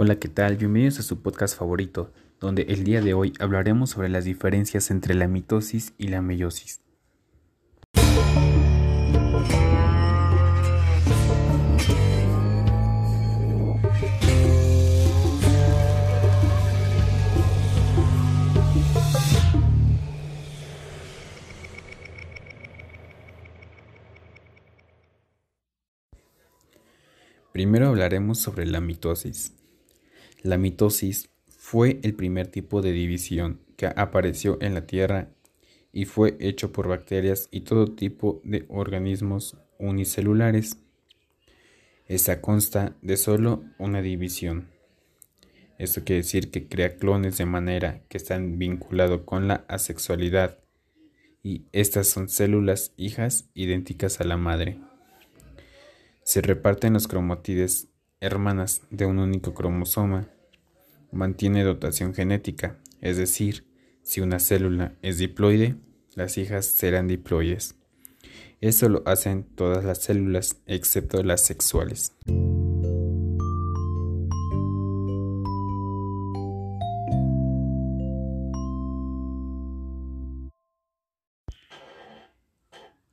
Hola, ¿qué tal? Bienvenidos a su podcast favorito, donde el día de hoy hablaremos sobre las diferencias entre la mitosis y la meiosis. Primero hablaremos sobre la mitosis. La mitosis fue el primer tipo de división que apareció en la Tierra y fue hecho por bacterias y todo tipo de organismos unicelulares. Esta consta de solo una división. Esto quiere decir que crea clones de manera que están vinculados con la asexualidad y estas son células hijas idénticas a la madre. Se reparten los cromátides hermanas de un único cromosoma. Mantiene dotación genética, es decir, si una célula es diploide, las hijas serán diploides. Eso lo hacen todas las células excepto las sexuales.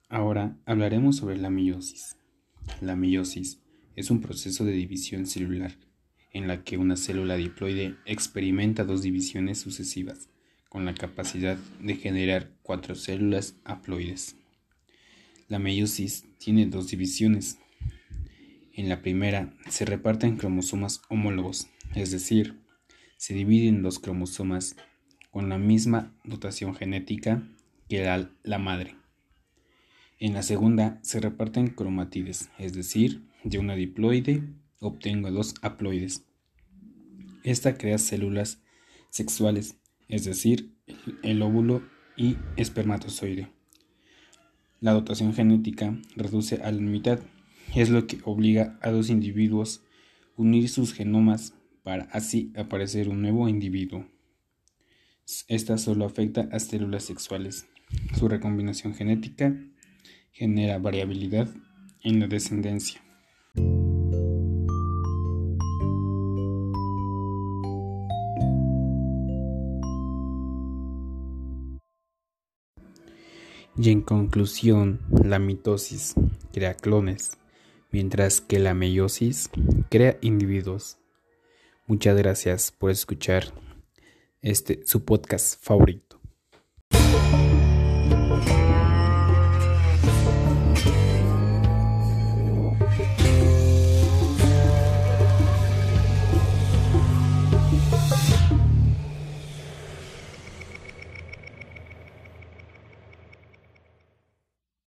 Ahora hablaremos sobre la meiosis. La meiosis es un proceso de división celular en la que una célula diploide experimenta dos divisiones sucesivas con la capacidad de generar cuatro células haploides. La meiosis tiene dos divisiones. En la primera se reparten cromosomas homólogos, es decir, se dividen los cromosomas con la misma dotación genética que la, la madre. En la segunda se reparten cromatides, es decir, de una diploide obtengo dos haploides. Esta crea células sexuales, es decir, el óvulo y espermatozoide. La dotación genética reduce a la mitad, es lo que obliga a dos individuos a unir sus genomas para así aparecer un nuevo individuo. Esta solo afecta a células sexuales. Su recombinación genética genera variabilidad en la descendencia. Y en conclusión, la mitosis crea clones, mientras que la meiosis crea individuos. Muchas gracias por escuchar este su podcast favorito.